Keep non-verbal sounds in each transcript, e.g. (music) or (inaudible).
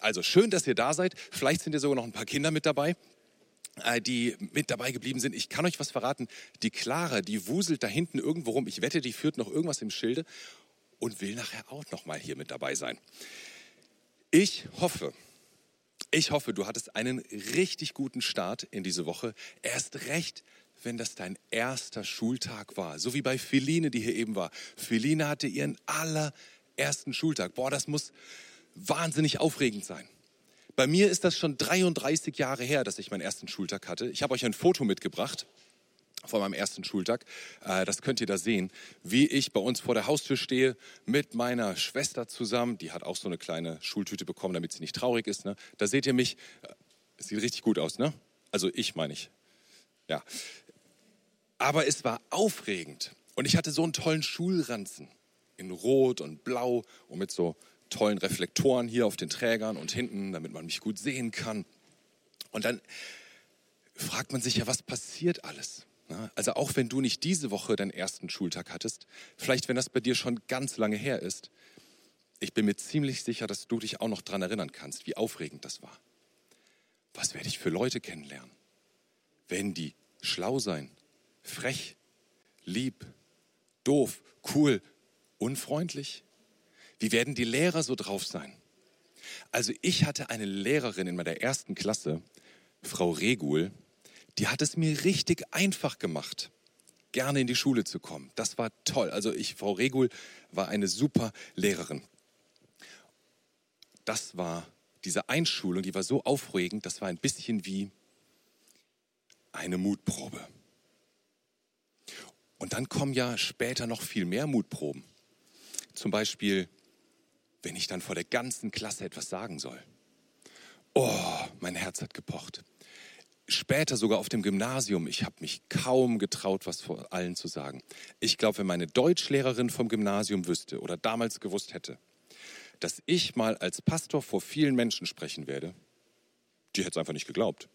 Also schön, dass ihr da seid. Vielleicht sind ja sogar noch ein paar Kinder mit dabei, äh, die mit dabei geblieben sind. Ich kann euch was verraten. Die Clara, die wuselt da hinten irgendwo rum. Ich wette, die führt noch irgendwas im Schilde und will nachher auch noch mal hier mit dabei sein. Ich hoffe, ich hoffe, du hattest einen richtig guten Start in diese Woche. Erst recht, wenn das dein erster Schultag war. So wie bei Feline, die hier eben war. Feline hatte ihren allerersten Schultag. Boah, das muss wahnsinnig aufregend sein. Bei mir ist das schon 33 Jahre her, dass ich meinen ersten Schultag hatte. Ich habe euch ein Foto mitgebracht von meinem ersten Schultag. Äh, das könnt ihr da sehen, wie ich bei uns vor der Haustür stehe mit meiner Schwester zusammen. Die hat auch so eine kleine Schultüte bekommen, damit sie nicht traurig ist. Ne? Da seht ihr mich. Es sieht richtig gut aus, ne? Also ich meine ich. Ja. Aber es war aufregend. Und ich hatte so einen tollen Schulranzen in Rot und Blau und mit so tollen Reflektoren hier auf den Trägern und hinten, damit man mich gut sehen kann. Und dann fragt man sich ja, was passiert alles? Also auch wenn du nicht diese Woche deinen ersten Schultag hattest, vielleicht wenn das bei dir schon ganz lange her ist, ich bin mir ziemlich sicher, dass du dich auch noch daran erinnern kannst, wie aufregend das war. Was werde ich für Leute kennenlernen? Werden die schlau sein, frech, lieb, doof, cool, unfreundlich? Wie werden die Lehrer so drauf sein? Also ich hatte eine Lehrerin in meiner ersten Klasse, Frau Regul, die hat es mir richtig einfach gemacht, gerne in die Schule zu kommen. Das war toll. Also ich, Frau Regul, war eine super Lehrerin. Das war diese Einschulung, die war so aufregend, das war ein bisschen wie eine Mutprobe. Und dann kommen ja später noch viel mehr Mutproben. Zum Beispiel, wenn ich dann vor der ganzen Klasse etwas sagen soll. Oh, mein Herz hat gepocht später sogar auf dem Gymnasium, ich habe mich kaum getraut, was vor allen zu sagen. Ich glaube, wenn meine Deutschlehrerin vom Gymnasium wüsste oder damals gewusst hätte, dass ich mal als Pastor vor vielen Menschen sprechen werde, die hätte es einfach nicht geglaubt.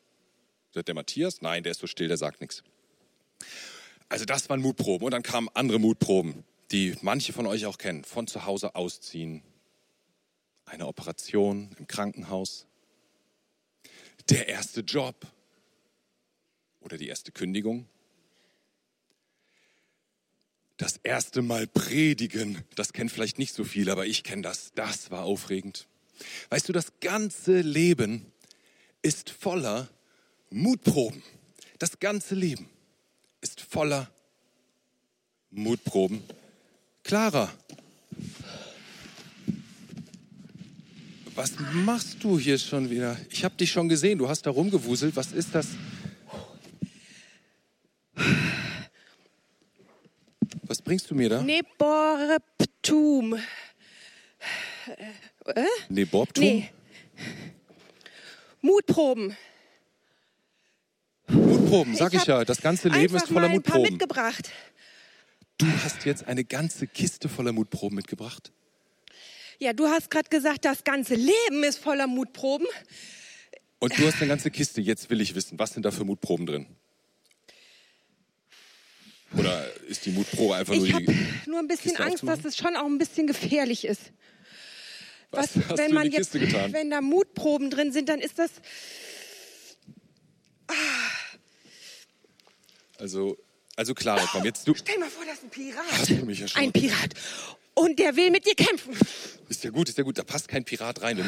Der Matthias? Nein, der ist so still, der sagt nichts. Also das waren Mutproben und dann kamen andere Mutproben, die manche von euch auch kennen. Von zu Hause ausziehen, eine Operation im Krankenhaus, der erste Job, oder die erste Kündigung. Das erste Mal predigen, das kennt vielleicht nicht so viel, aber ich kenne das. Das war aufregend. Weißt du, das ganze Leben ist voller Mutproben. Das ganze Leben ist voller Mutproben. Clara, was machst du hier schon wieder? Ich habe dich schon gesehen, du hast da rumgewuselt. Was ist das? Was bringst du mir da? Neborptum. Äh? Neborptum? Nee. Mutproben. Mutproben, sag ich, ich ja. Das ganze Leben ist voller Mutproben. Paar mitgebracht. Du hast jetzt eine ganze Kiste voller Mutproben mitgebracht. Ja, du hast gerade gesagt, das ganze Leben ist voller Mutproben. Und du hast eine ganze Kiste. Jetzt will ich wissen, was sind da für Mutproben drin? Oder ist die Mutprobe einfach nur ich die. nur ein bisschen Kiste Angst, dass es schon auch ein bisschen gefährlich ist. Was, Was hast wenn du man jetzt, getan? wenn da Mutproben drin sind, dann ist das. Ah. Also, also klar, komm jetzt du. Stell mal vor, das ist ein Pirat. Hast du mich ja schon ein Pirat. Und der will mit dir kämpfen. Ist ja gut, ist ja gut. Da passt kein Pirat rein.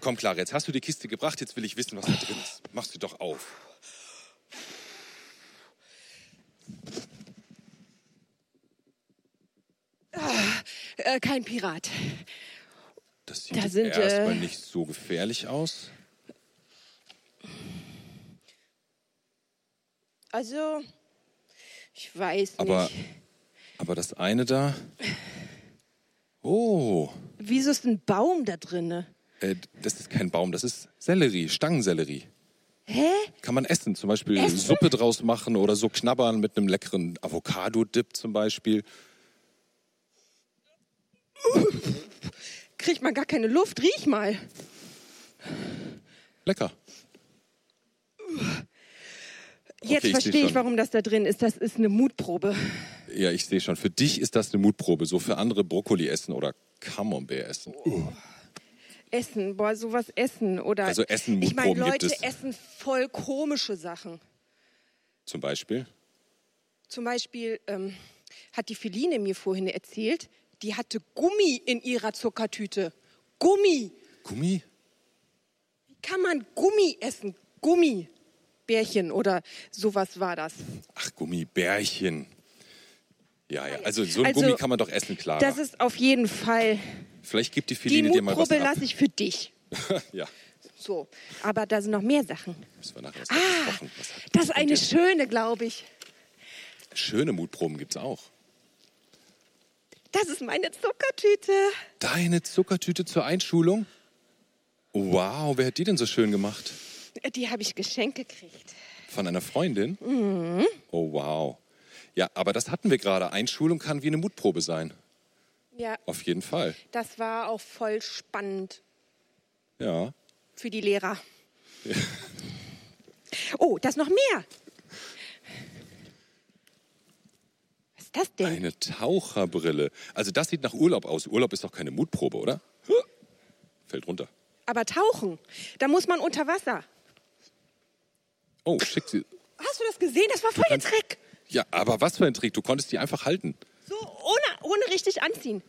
Komm, Clara, jetzt hast du die Kiste gebracht. Jetzt will ich wissen, was da drin ist. Machst du doch auf. Äh, kein Pirat. Das sieht da sind, erstmal äh, nicht so gefährlich aus. Also, ich weiß aber, nicht. Aber das eine da. Oh. Wieso ist ein Baum da drin? Äh, das ist kein Baum, das ist Sellerie, Stangensellerie. Hä? Kann man essen, zum Beispiel essen? Suppe draus machen oder so knabbern mit einem leckeren Avocado-Dip zum Beispiel. Kriegt man gar keine Luft, riech mal. Lecker. Jetzt okay, verstehe ich, warum das da drin ist. Das ist eine Mutprobe. Ja, ich sehe schon. Für dich ist das eine Mutprobe. So für andere Brokkoli essen oder Camembert essen. Oh. Essen, boah, sowas essen oder. Also Essen, Ich meine, Mutproben gibt Leute es. essen voll komische Sachen. Zum Beispiel? Zum Beispiel ähm, hat die Feline mir vorhin erzählt, die hatte Gummi in ihrer Zuckertüte. Gummi. Gummi? Wie kann man Gummi essen? Gummibärchen oder sowas war das. Ach, Gummibärchen. Ja, ja. Also so ein Also, Gummi kann man doch essen, Clara. Das ist auf jeden Fall. Vielleicht gibt die Die Feline dir mal was Mutprobe ab. lasse ich für dich. (laughs) ja, So. Aber da sind noch mehr Sachen. müssen wir nachher was Ah, kochen. Was das ist eine schöne, glaube ich. Schöne Mutproben gibt's auch. Das ist meine Zuckertüte. Deine Zuckertüte zur Einschulung? Wow, wer hat die denn so schön gemacht? Die habe ich geschenkt gekriegt. Von einer Freundin? Mhm. Oh, wow. Ja, aber das hatten wir gerade. Einschulung kann wie eine Mutprobe sein. Ja, Auf jeden Fall. das war auch voll spannend Ja. für die Lehrer. (laughs) Oh, das noch mehr. Was ist das denn? Eine Taucherbrille. Also das sieht nach Urlaub aus. Urlaub ist doch keine Mutprobe, oder? (laughs) Fällt runter. Aber tauchen, da muss man unter Wasser. Oh, schick sie. Hast du das gesehen? Das war voll der Trick. Ja, aber was für ein Trick. Du konntest die einfach halten. So, ohne, ohne richtig anziehen.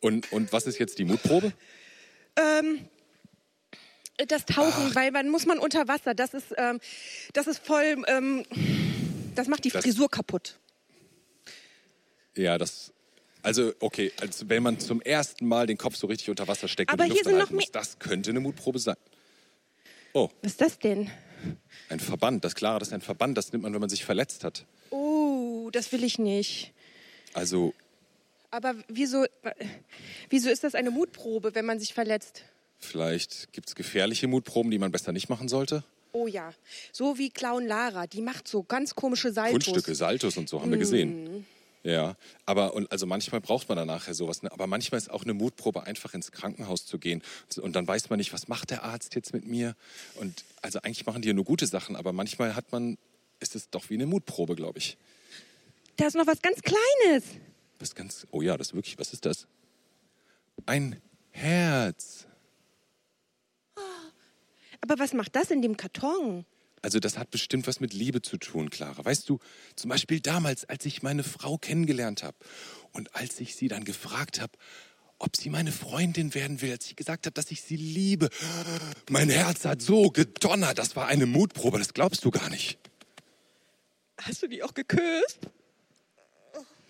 Und, und was ist jetzt die Mutprobe? Ähm, das Tauchen, weil man muss man unter Wasser. Das ist, ähm, das ist voll, ähm, das macht die Das- Frisur kaputt. Ja, das. Also, okay, also wenn man zum ersten Mal den Kopf so richtig unter Wasser steckt Aber und die hier Luft sind noch muss, das könnte eine Mutprobe sein. Oh, Was ist das denn? ein Verband. Das Klare, das ist ein Verband. Das nimmt man, wenn man sich verletzt hat. Oh, das will ich nicht. Also, Aber wieso, wieso ist das eine Mutprobe, wenn man sich verletzt? vielleicht gibt es gefährliche Mutproben, die man besser nicht machen sollte. Oh ja, so wie Clown Lara, die macht so ganz komische Saltos. Kunststücke, Saltos und so haben wir gesehen. Ja, aber und also manchmal braucht man dann nachher sowas. Ne? Aber manchmal ist auch eine Mutprobe, einfach ins Krankenhaus zu gehen. Und dann weiß man nicht, was macht der Arzt jetzt mit mir. Und also eigentlich machen die ja nur gute Sachen, aber manchmal hat man, ist es doch wie eine Mutprobe, glaube ich. Da ist noch was ganz Kleines. Ist ganz, oh ja, das ist wirklich, was ist das? Ein Herz. Aber was macht das in dem Karton? Also das hat bestimmt was mit Liebe zu tun, Clara. Weißt du, zum Beispiel damals, als ich meine Frau kennengelernt habe und als ich sie dann gefragt habe, ob sie meine Freundin werden will, als ich gesagt habe, dass ich sie liebe. Mein Herz hat so gedonnert. Das war eine Mutprobe, das glaubst du gar nicht. Hast du die auch geküsst?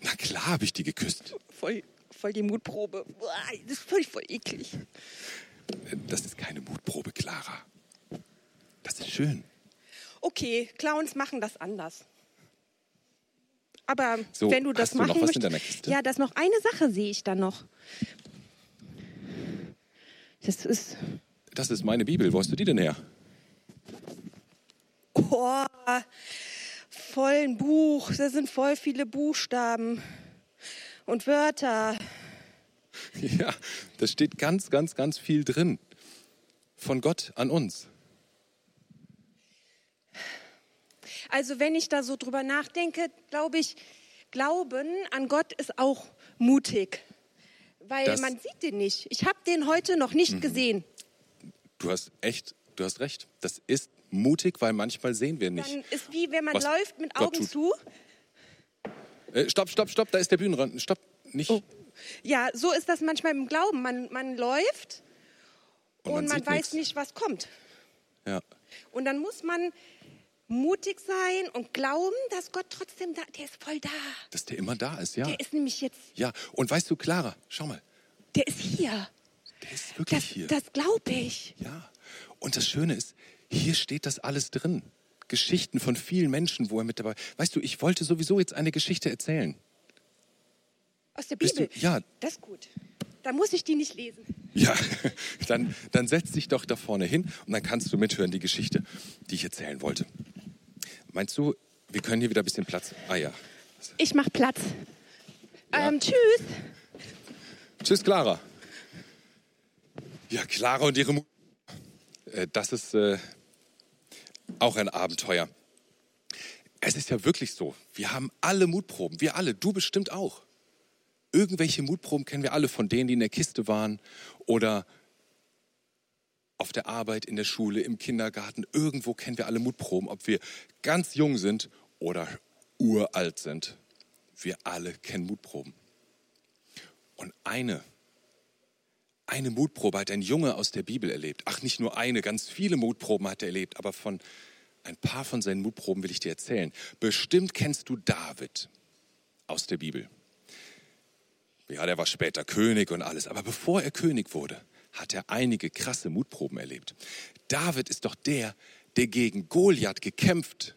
Na klar habe ich die geküsst. Voll, voll die Mutprobe. Das ist voll, voll eklig. Das ist keine Mutprobe, Clara. Das ist schön. Okay, Clowns machen das anders. Aber So, wenn du das hast du noch machen was in möchtest, deiner Kiste? ja, das noch eine Sache sehe ich da noch. Das ist Das ist meine Bibel. Wo hast du die denn her? oh, voll ein Buch. Da sind voll viele Buchstaben und Wörter. (laughs) Ja, da steht ganz, ganz, ganz viel drin. Von Gott an uns. Also wenn ich da so drüber nachdenke, glaube ich, Glauben an Gott ist auch mutig. Weil Das- Mhm. man sieht den nicht. Ich habe den heute noch nicht gesehen. Du hast echt, du hast recht. Das ist mutig, weil manchmal sehen wir nicht. Dann ist wie wenn man Was läuft mit Gott Augen tut. zu. Äh, stopp, stopp, stopp, da ist der Bühnenrand. Stopp, nicht. Oh. Ja, so ist das manchmal im Glauben. Man, man läuft Und und, man man, weiß nichts. nicht, was kommt. Ja. Und dann muss man mutig sein und glauben, dass Gott trotzdem da, der ist voll da. Dass der immer da ist, ja. Der ist nämlich jetzt, Ja, und weißt du, Clara, schau mal, der ist hier. der ist wirklich Das, hier. das glaube ich. Ja. Und das Schöne ist, hier steht das alles drin. Geschichten von vielen Menschen, wo er mit dabei. Weißt du, ich wollte sowieso jetzt eine Geschichte erzählen. Aus der Bibel. du- ja. Das ist gut. Da muss ich die nicht lesen. Ja, (laughs) dann, dann setz dich doch da vorne hin und dann kannst du mithören die Geschichte, die ich erzählen wollte. Meinst du, wir können hier wieder ein bisschen Platz? Ah ja. Ich mach Platz. Ja. Ähm, tschüss. Tschüss, Clara. Ja, Clara und ihre Mu äh, Das ist äh, auch ein Abenteuer. Es ist ja wirklich so. Wir haben alle Mutproben. Wir alle. Du bestimmt auch. Irgendwelche Mutproben kennen wir alle von denen, die in der Kiste waren oder auf der Arbeit, in der Schule, im Kindergarten. Irgendwo kennen wir alle Mutproben, ob wir ganz jung sind oder uralt sind. Wir alle kennen Mutproben. Und eine, eine Mutprobe hat ein Junge aus der Bibel erlebt. Ach, nicht nur eine, ganz viele Mutproben hat er erlebt, aber von ein paar von seinen Mutproben will ich dir erzählen. Bestimmt kennst du David aus der Bibel. Ja, der war später König und alles, aber bevor er König wurde, hat er einige krasse Mutproben erlebt. David ist doch der, der gegen Goliath gekämpft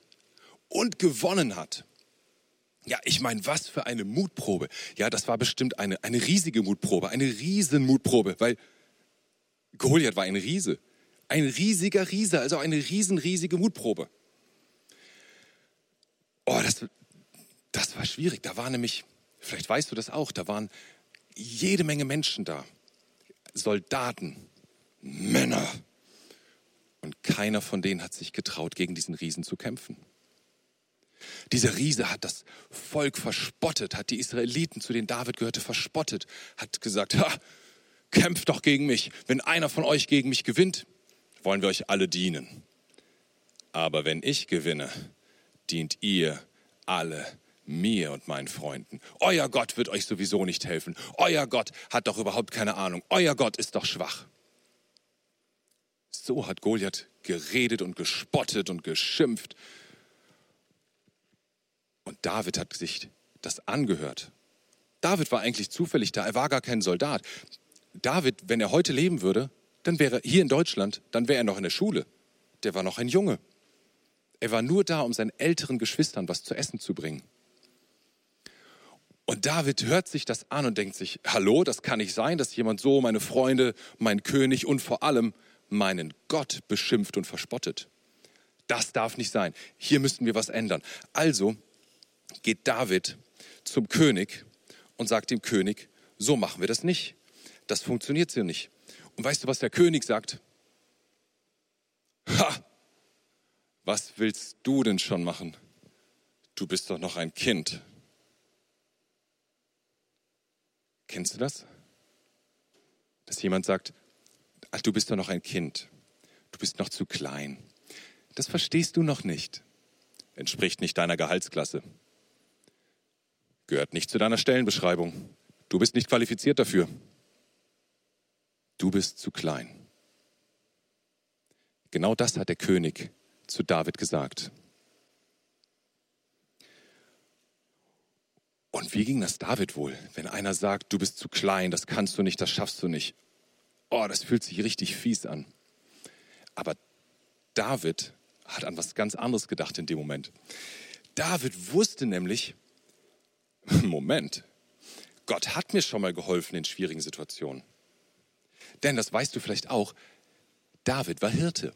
und gewonnen hat. Ja, ich meine, was für eine Mutprobe. Ja, das war bestimmt eine, eine riesige Mutprobe, eine Riesenmutprobe, weil Goliath war ein Riese. Ein riesiger Riese, also eine riesen, riesige Mutprobe. Oh, das, das war schwierig. Da war nämlich, vielleicht weißt du das auch, da waren jede Menge Menschen da. Soldaten, Männer. Und keiner von denen hat sich getraut, gegen diesen Riesen zu kämpfen. Dieser Riese hat das Volk verspottet, hat die Israeliten, zu denen David gehörte, verspottet, hat gesagt, ha, kämpft doch gegen mich. Wenn einer von euch gegen mich gewinnt, wollen wir euch alle dienen. Aber wenn ich gewinne, dient ihr alle mir und meinen Freunden. Euer Gott wird euch sowieso nicht helfen. Euer Gott hat doch überhaupt keine Ahnung. Euer Gott ist doch schwach. So hat Goliath geredet und gespottet und geschimpft und David hat sich das angehört. David war eigentlich zufällig da, er war gar kein Soldat. David, wenn er heute leben würde, dann wäre hier in Deutschland, dann wäre er noch in der Schule. Der war noch ein Junge. Er war nur da, um seinen älteren Geschwistern was zu essen zu bringen. Und David hört sich das an und denkt sich, hallo, das kann nicht sein, dass jemand so meine Freunde, mein König und vor allem meinen Gott beschimpft und verspottet. Das darf nicht sein. Hier müssten wir was ändern. Also geht David zum König und sagt dem König, so machen wir das nicht. Das funktioniert so nicht. Und weißt du, was der König sagt? Ha! Was willst du denn schon machen? Du bist doch noch ein Kind. Kennst du das? Dass jemand sagt, ach, du bist doch noch ein Kind. Du bist noch zu klein. Das verstehst du noch nicht. Entspricht nicht deiner Gehaltsklasse. Gehört nicht zu deiner Stellenbeschreibung. Du bist nicht qualifiziert dafür. Du bist zu klein. Genau das hat der König zu David gesagt. Und wie ging das David wohl, wenn einer sagt, du bist zu klein, das kannst du nicht, das schaffst du nicht? Oh, das fühlt sich richtig fies an. Aber David hat an was ganz anderes gedacht in dem Moment. David wusste nämlich, (laughs) Moment, Gott hat mir schon mal geholfen in schwierigen Situationen. Denn das weißt du vielleicht auch, David war Hirte.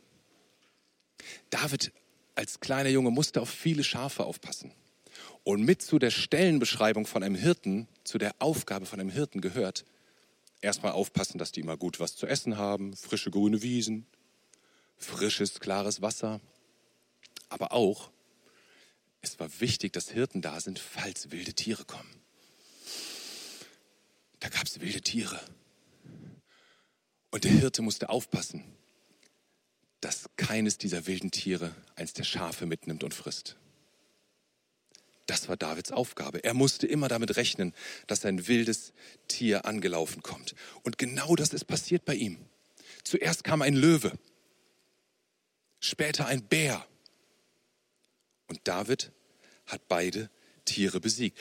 David als kleiner Junge musste auf viele Schafe aufpassen. Und mit zu der Stellenbeschreibung von einem Hirten, zu der Aufgabe von einem Hirten gehört, erstmal aufpassen, dass die immer gut was zu essen haben, frische grüne Wiesen, frisches, klares Wasser, aber auch es war wichtig, dass Hirten da sind, falls wilde Tiere kommen. Da gab es wilde Tiere. Und der Hirte musste aufpassen, dass keines dieser wilden Tiere eins der Schafe mitnimmt und frisst. Das war Davids Aufgabe. Er musste immer damit rechnen, dass ein wildes Tier angelaufen kommt. Und genau das ist passiert bei ihm. Zuerst kam ein Löwe, später ein Bär und David hat beide Tiere besiegt.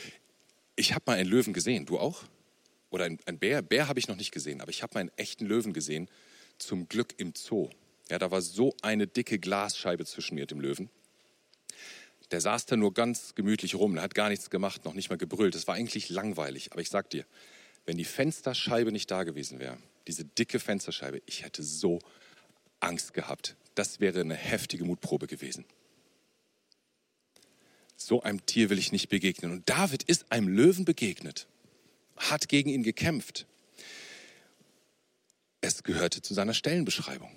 Ich habe mal einen Löwen gesehen, du auch? Oder ein, ein Bär? Bär habe ich noch nicht gesehen, aber ich habe mal einen echten Löwen gesehen, zum Glück im Zoo. Ja, da war so eine dicke Glasscheibe zwischen mir und dem Löwen. Der saß da nur ganz gemütlich rum, der hat gar nichts gemacht, noch nicht mal gebrüllt. Das war eigentlich langweilig. Aber ich sag dir, wenn die Fensterscheibe nicht da gewesen wäre, diese dicke Fensterscheibe, ich hätte so Angst gehabt. Das wäre eine heftige Mutprobe gewesen. So einem Tier will ich nicht begegnen. Und David ist einem Löwen begegnet, hat gegen ihn gekämpft. Es gehörte zu seiner Stellenbeschreibung.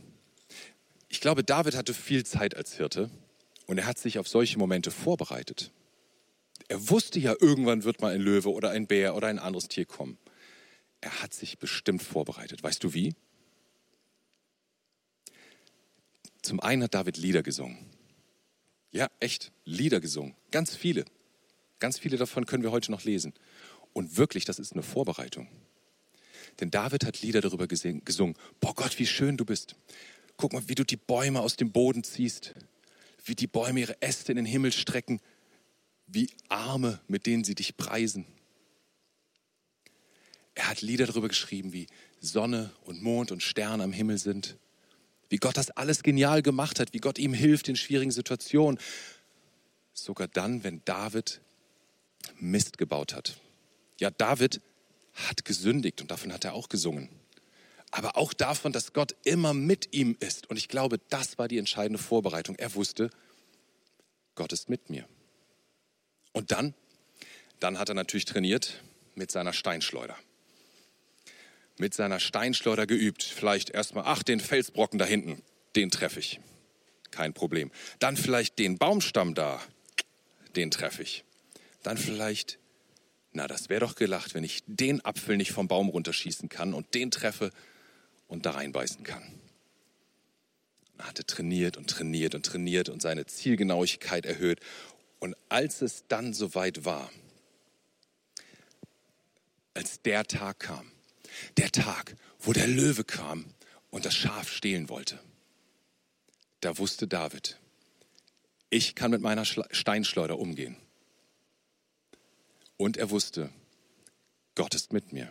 Ich glaube, David hatte viel Zeit als Hirte und er hat sich auf solche Momente vorbereitet. Er wusste ja, irgendwann wird mal ein Löwe oder ein Bär oder ein anderes Tier kommen. Er hat sich bestimmt vorbereitet. Weißt du wie? Zum einen hat David Lieder gesungen. Ja, echt, Lieder gesungen. Ganz viele. Ganz viele davon können wir heute noch lesen. Und wirklich, das ist eine Vorbereitung. Denn David hat Lieder darüber gesungen. Boah Gott, wie schön du bist. Guck mal, wie du die Bäume aus dem Boden ziehst. Wie die Bäume ihre Äste in den Himmel strecken. Wie Arme, mit denen sie dich preisen. Er hat Lieder darüber geschrieben, wie Sonne und Mond und Sterne am Himmel sind. Wie Gott das alles genial gemacht hat, wie Gott ihm hilft in schwierigen Situationen. Sogar dann, wenn David Mist gebaut hat. Ja, David hat gesündigt und davon hat er auch gesungen. Aber auch davon, dass Gott immer mit ihm ist. Und ich glaube, das war die entscheidende Vorbereitung. Er wusste, Gott ist mit mir. Und dann, dann hat er natürlich trainiert mit seiner Steinschleuder. Mit seiner Steinschleuder geübt. Vielleicht erstmal, ach, den Felsbrocken da hinten, den treffe ich. Kein Problem. Dann vielleicht den Baumstamm da, den treffe ich. Dann vielleicht na, das wäre doch gelacht, wenn ich den Apfel nicht vom Baum runterschießen kann und den treffe und da reinbeißen kann. Er hatte trainiert und trainiert und trainiert und seine Zielgenauigkeit erhöht. Und als es dann soweit war, als der Tag kam, der Tag, wo der Löwe kam und das Schaf stehlen wollte, da wusste David, ich kann mit meiner Steinschleuder umgehen. Und er wusste, Gott ist mit mir.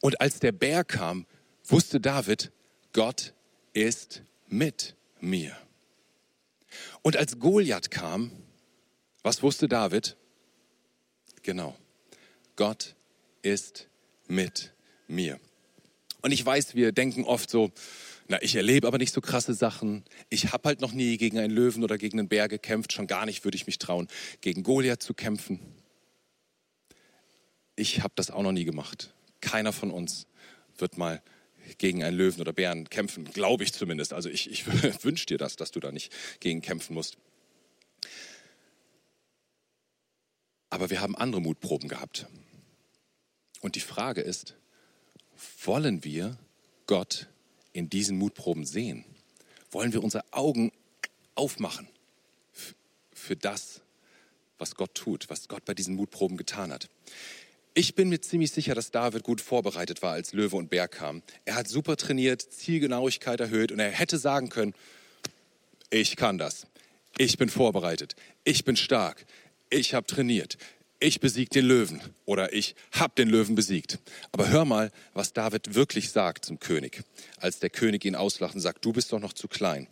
Und als der Bär kam, wusste David, Gott ist mit mir. Und als Goliath kam, was wusste David? Genau, Gott ist mit mir. Und ich weiß, wir denken oft so, na, ich erlebe aber nicht so krasse Sachen. Ich habe halt noch nie gegen einen Löwen oder gegen einen Bär gekämpft. Schon gar nicht würde ich mich trauen, gegen Goliath zu kämpfen. Ich habe das auch noch nie gemacht. Keiner von uns wird mal gegen einen Löwen oder Bären kämpfen, glaube ich zumindest. Also ich, ich (laughs) wünsche dir das, dass du da nicht gegen kämpfen musst. Aber wir haben andere Mutproben gehabt. Und die Frage ist, wollen wir Gott in diesen Mutproben sehen? Wollen wir unsere Augen aufmachen für das, was Gott tut, was Gott bei diesen Mutproben getan hat? Ich bin mir ziemlich sicher, dass David gut vorbereitet war, als Löwe und Bär kamen. Er hat super trainiert, Zielgenauigkeit erhöht und er hätte sagen können, ich kann das. Ich bin vorbereitet. Ich bin stark. Ich habe trainiert ich besieg den Löwen oder ich hab den Löwen besiegt. Aber hör mal, was David wirklich sagt zum König, als der König ihn auslacht und sagt, du bist doch noch zu klein.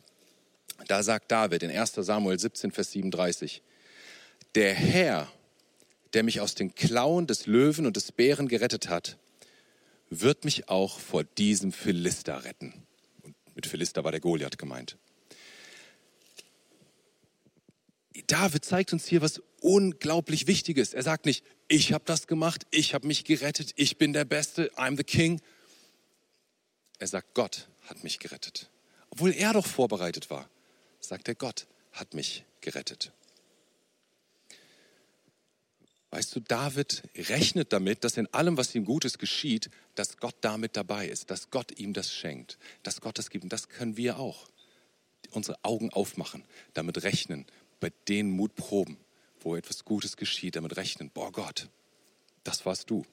Da sagt David in 1 Samuel 17, Vers 37, der Herr, der mich aus den Klauen des Löwen und des Bären gerettet hat, wird mich auch vor diesem Philister retten. Und mit Philister war der Goliath gemeint. David zeigt uns hier was unglaublich Wichtiges. Er sagt nicht, ich habe das gemacht, ich habe mich gerettet, ich bin der Beste, I'm the King. Er sagt, Gott hat mich gerettet. Obwohl er doch vorbereitet war, sagt er, Gott hat mich gerettet. Weißt du, David rechnet damit, dass in allem, was ihm Gutes geschieht, dass Gott damit dabei ist, dass Gott ihm das schenkt, dass Gott das gibt. Und das können wir auch. Unsere Augen aufmachen, damit rechnen, bei den Mutproben, wo etwas Gutes geschieht, damit rechnen, boah Gott, das warst du.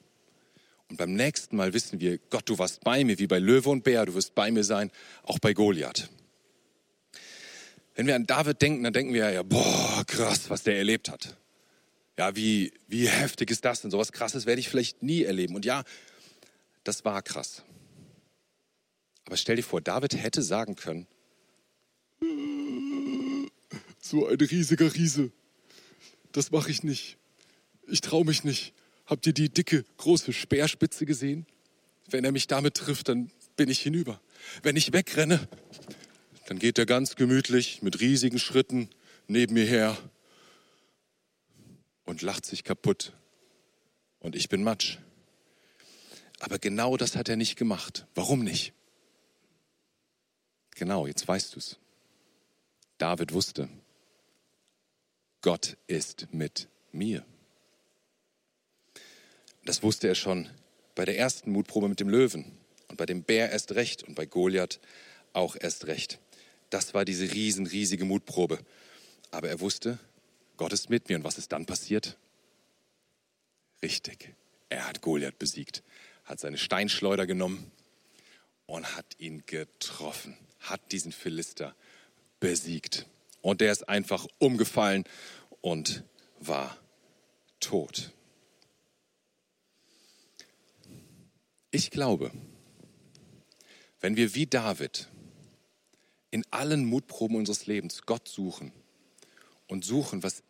Und beim nächsten Mal wissen wir, Gott, du warst bei mir, wie bei Löwe und Bär, du wirst bei mir sein, auch bei Goliath. Wenn wir an David denken, dann denken wir ja, boah, krass, was der erlebt hat. Ja, wie, wie heftig ist das denn? So was Krasses werde ich vielleicht nie erleben. Und ja, das war krass. Aber stell dir vor, David hätte sagen können, so ein riesiger Riese. Das mache ich nicht. Ich traue mich nicht. Habt ihr die dicke, große Speerspitze gesehen? Wenn er mich damit trifft, dann bin ich hinüber. Wenn ich wegrenne, dann geht er ganz gemütlich mit riesigen Schritten neben mir her und lacht sich kaputt. Und ich bin Matsch. Aber genau das hat er nicht gemacht. Warum nicht? Genau, jetzt weißt du es. David wusste, Gott ist mit mir. Das wusste er schon bei der ersten Mutprobe mit dem Löwen und bei dem Bär erst recht und bei Goliath auch erst recht. Das war diese riesen, riesige Mutprobe. Aber er wusste, Gott ist mit mir. Und was ist dann passiert? Richtig, er hat Goliath besiegt, hat seine Steinschleuder genommen und hat ihn getroffen, hat diesen Philister besiegt. Und der ist einfach umgefallen und war tot. Ich glaube, wenn wir wie David in allen Mutproben unseres Lebens Gott suchen und suchen, was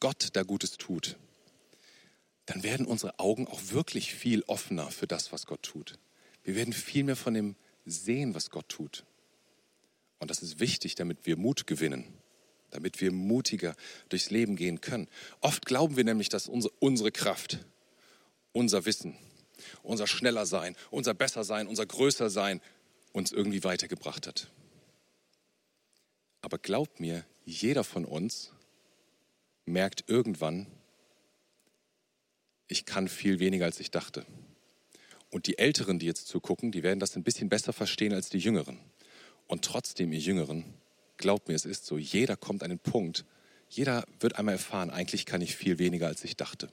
Gott da Gutes tut, dann werden unsere Augen auch wirklich viel offener für das, was Gott tut. Wir werden viel mehr von dem sehen, was Gott tut. Und das ist wichtig, damit wir Mut gewinnen, damit wir mutiger durchs Leben gehen können. Oft glauben wir nämlich, dass unsere, unsere Kraft, unser Wissen, unser schneller sein, unser besser sein, unser größer sein uns irgendwie weitergebracht hat. Aber glaubt mir, jeder von uns merkt irgendwann, ich kann viel weniger, als ich dachte. Und die Älteren, die jetzt zugucken, die werden das ein bisschen besser verstehen als die Jüngeren. Und trotzdem, ihr Jüngeren, glaubt mir, es ist so, jeder kommt an den Punkt, jeder wird einmal erfahren, eigentlich kann ich viel weniger, als ich dachte.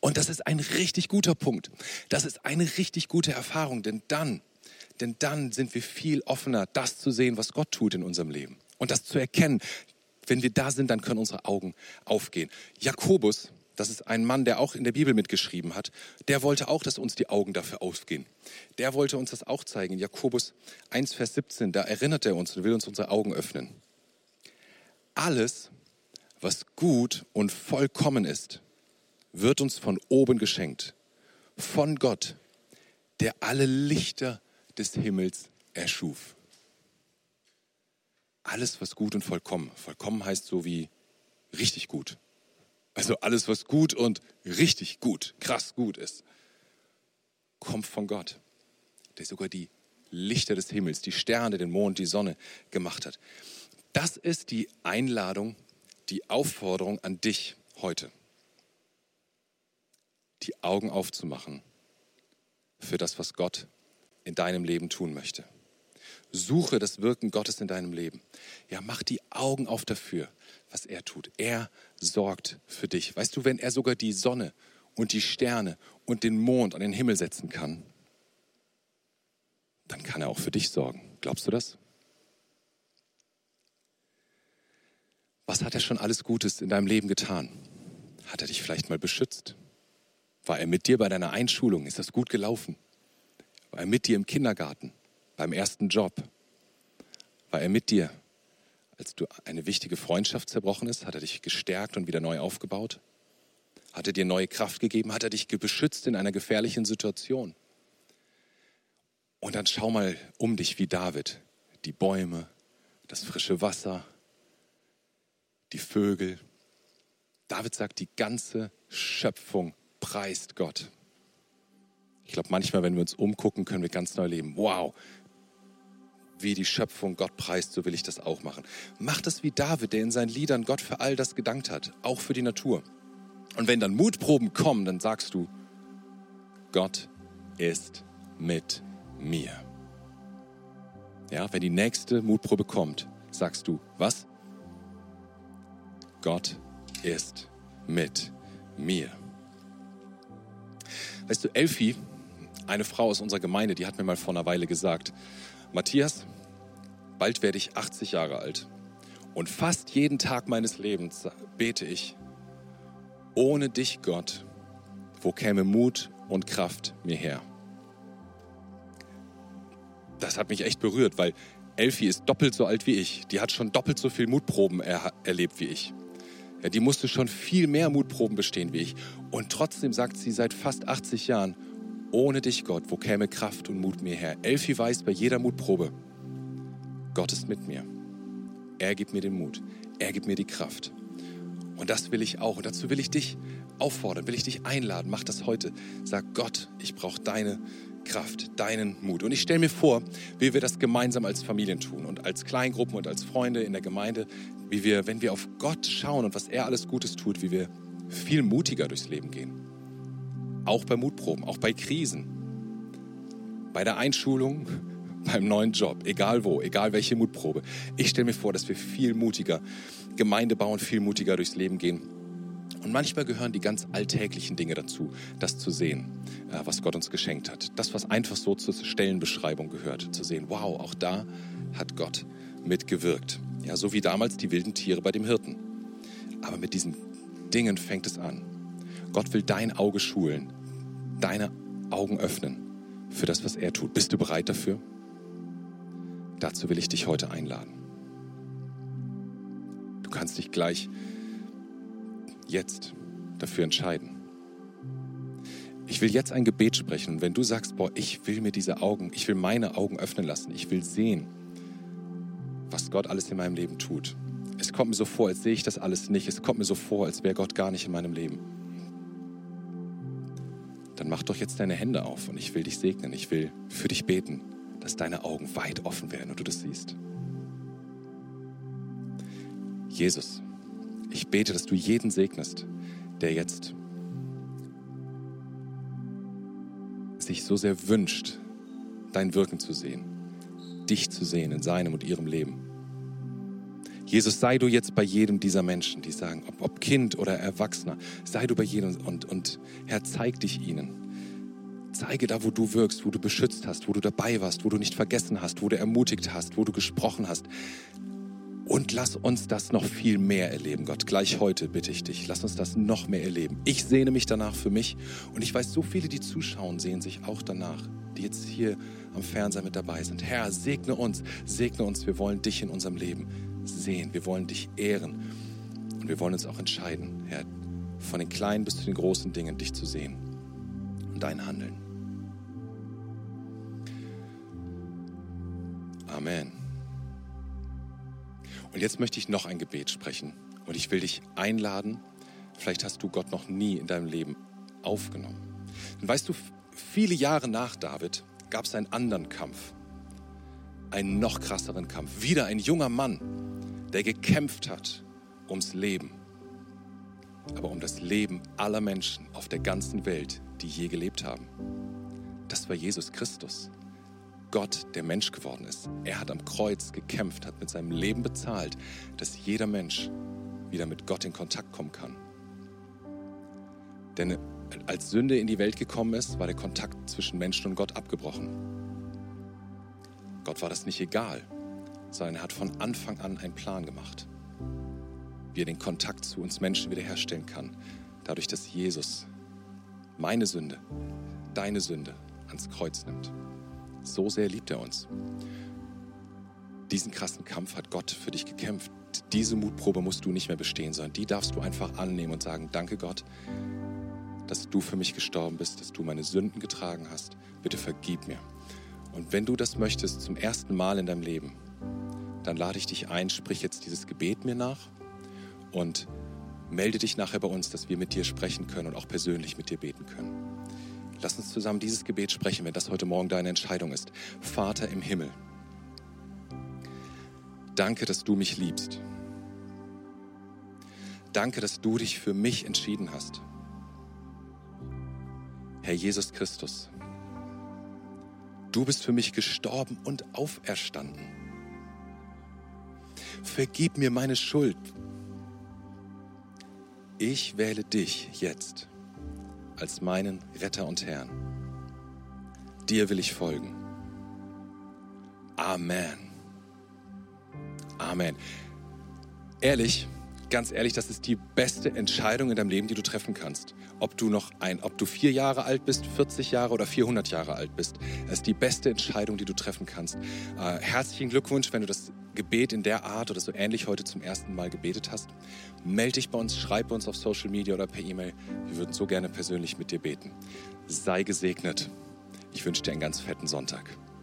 Und das ist ein richtig guter Punkt. Das ist eine richtig gute Erfahrung, denn dann, denn dann sind wir viel offener, das zu sehen, was Gott tut in unserem Leben. Und das zu erkennen. Wenn wir da sind, dann können unsere Augen aufgehen. Jakobus, das ist ein Mann, der auch in der Bibel mitgeschrieben hat, der wollte auch, dass uns die Augen dafür aufgehen. Der wollte uns das auch zeigen. Jakobus 1, Vers 17, da erinnert er uns und will uns unsere Augen öffnen. Alles, was gut und vollkommen ist, wird uns von oben geschenkt. Von Gott, der alle Lichter des Himmels erschuf. Alles, was gut und vollkommen. Vollkommen heißt so wie richtig gut. Also alles, was gut und richtig gut, krass gut ist, kommt von Gott, der sogar die Lichter des Himmels, die Sterne, den Mond, die Sonne gemacht hat. Das ist die Einladung, die Aufforderung an dich heute. Die Augen aufzumachen für das, was Gott in deinem Leben tun möchte. Suche das Wirken Gottes in deinem Leben. Ja, mach die Augen auf dafür, was er tut. Er sorgt für dich. Weißt du, wenn er sogar die Sonne und die Sterne und den Mond an den Himmel setzen kann, dann kann er auch für dich sorgen. Glaubst du das? Was hat er schon alles Gutes in deinem Leben getan? Hat er dich vielleicht mal beschützt? War er mit dir bei deiner Einschulung? Ist das gut gelaufen? War er mit dir im Kindergarten? Beim ersten Job? War er mit dir, als du eine wichtige Freundschaft zerbrochen ist? Hat er dich gestärkt und wieder neu aufgebaut? Hat er dir neue Kraft gegeben? Hat er dich beschützt in einer gefährlichen Situation? Und dann schau mal um dich wie David. Die Bäume, das frische Wasser, die Vögel. David sagt, die ganze Schöpfung preist Gott. Ich glaube, manchmal, wenn wir uns umgucken, können wir ganz neu leben. Wow, wie die Schöpfung Gott preist, so will ich das auch machen. Mach das wie David, der in seinen Liedern Gott für all das gedankt hat, auch für die Natur. Und wenn dann Mutproben kommen, dann sagst du, Gott ist mit mir. Ja, wenn die nächste Mutprobe kommt, sagst du, was? Gott ist mit mir. Weißt du, Elfi, eine Frau aus unserer Gemeinde, die hat mir mal vor einer Weile gesagt, Matthias, bald werde ich 80 Jahre alt und fast jeden Tag meines Lebens bete ich, ohne dich, Gott, wo käme Mut und Kraft mir her? Das hat mich echt berührt, weil Elfie ist doppelt so alt wie ich. Die hat schon doppelt so viel Mutproben er erlebt wie ich. Ja, die musste schon viel mehr Mutproben bestehen wie ich. Und trotzdem sagt sie seit fast 80 Jahren, ohne dich, Gott, wo käme Kraft und Mut mir her? Elfi weiß bei jeder Mutprobe, Gott ist mit mir. Er gibt mir den Mut. Er gibt mir die Kraft. Und das will ich auch. Und dazu will ich dich auffordern, will ich dich einladen. Mach das heute. Sag Gott, ich brauche deine Kraft, deinen Mut. Und ich stelle mir vor, wie wir das gemeinsam als Familien tun und als Kleingruppen und als Freunde in der Gemeinde, wie wir, wenn wir auf Gott schauen und was er alles Gutes tut, wie wir viel mutiger durchs Leben gehen. Auch bei Mutproben, auch bei Krisen, bei der Einschulung, (laughs) beim neuen Job, egal wo, egal welche Mutprobe. Ich stelle mir vor, dass wir viel mutiger Gemeinde bauen, viel mutiger durchs Leben gehen und manchmal gehören die ganz alltäglichen Dinge dazu, das zu sehen, äh, was Gott uns geschenkt hat. Das, was einfach so zur Stellenbeschreibung gehört, zu sehen, wow, auch da hat Gott mitgewirkt. Ja, so wie damals die wilden Tiere bei dem Hirten. Aber mit diesen Dingen fängt es an. Gott will dein Auge schulen, deine Augen öffnen für das, was er tut. Bist du bereit dafür? Dazu will ich dich heute einladen. Du kannst dich gleich jetzt dafür entscheiden. Ich will jetzt ein Gebet sprechen und wenn du sagst, boah, ich will mir diese Augen, ich will meine Augen öffnen lassen, ich will sehen, was Gott alles in meinem Leben tut. Es kommt mir so vor, als sehe ich das alles nicht. Es kommt mir so vor, als wäre Gott gar nicht in meinem Leben. Mach doch jetzt deine Hände auf und ich will dich segnen. Ich will für dich beten, dass deine Augen weit offen werden und du das siehst. Jesus, ich bete, dass du jeden segnest, der jetzt sich so sehr wünscht, dein Wirken zu sehen, dich zu sehen in seinem und ihrem Leben. Jesus, sei du jetzt bei jedem dieser Menschen, die sagen, ob, ob Kind oder Erwachsener, sei du bei jedem und, und Herr, zeig dich ihnen. Zeige da, wo du wirkst, wo du beschützt hast, wo du dabei warst, wo du nicht vergessen hast, wo du ermutigt hast, wo du gesprochen hast. Und lass uns das noch viel mehr erleben, Gott. Gleich heute bitte ich dich, lass uns das noch mehr erleben. Ich sehne mich danach für mich und ich weiß, so viele, die zuschauen, sehen sich auch danach, die jetzt hier am Fernseher mit dabei sind. Herr, segne uns, segne uns. Wir wollen dich in unserem Leben sehen. Wir wollen dich ehren und wir wollen uns auch entscheiden, Herr, von den kleinen bis zu den großen Dingen dich zu sehen und dein Handeln. Amen. Und jetzt möchte ich noch ein Gebet sprechen. Und ich will dich einladen, vielleicht hast du Gott noch nie in deinem Leben aufgenommen. Und weißt du, viele Jahre nach David gab es einen anderen Kampf. Einen noch krasseren Kampf. Wieder ein junger Mann, der gekämpft hat ums Leben. Aber um das Leben aller Menschen auf der ganzen Welt, die je gelebt haben. Das war Jesus Christus. Gott, der Mensch geworden ist. Er hat am Kreuz gekämpft, hat mit seinem Leben bezahlt, dass jeder Mensch wieder mit Gott in Kontakt kommen kann. Denn als Sünde in die Welt gekommen ist, war der Kontakt zwischen Menschen und Gott abgebrochen. Gott war das nicht egal, sondern er hat von Anfang an einen Plan gemacht, wie er den Kontakt zu uns Menschen wiederherstellen kann, dadurch, dass Jesus meine Sünde, deine Sünde ans Kreuz nimmt. So sehr liebt er uns. Diesen krassen Kampf hat Gott für dich gekämpft. Diese Mutprobe musst du nicht mehr bestehen, sondern die darfst du einfach annehmen und sagen, danke Gott, dass du für mich gestorben bist, dass du meine Sünden getragen hast. Bitte vergib mir. Und wenn du das möchtest zum ersten Mal in deinem Leben, dann lade ich dich ein, sprich jetzt dieses Gebet mir nach und melde dich nachher bei uns, dass wir mit dir sprechen können und auch persönlich mit dir beten können. Lass uns zusammen dieses Gebet sprechen, wenn das heute Morgen deine Entscheidung ist. Vater im Himmel, danke, dass du mich liebst. Danke, dass du dich für mich entschieden hast. Herr Jesus Christus, du bist für mich gestorben und auferstanden. Vergib mir meine Schuld. Ich wähle dich jetzt als meinen Retter und Herrn. Dir will ich folgen. Amen. Amen. Ehrlich, ganz ehrlich, das ist die beste Entscheidung in deinem Leben, die du treffen kannst. Ob du noch ein, ob du vier Jahre alt bist, 40 Jahre oder 400 Jahre alt bist, das ist die beste Entscheidung, die du treffen kannst. Äh, herzlichen Glückwunsch, wenn du das Gebet in der Art oder so ähnlich heute zum ersten Mal gebetet hast. Melde dich bei uns, schreib uns auf Social Media oder per E-Mail. Wir würden so gerne persönlich mit dir beten. Sei gesegnet. Ich wünsche dir einen ganz fetten Sonntag.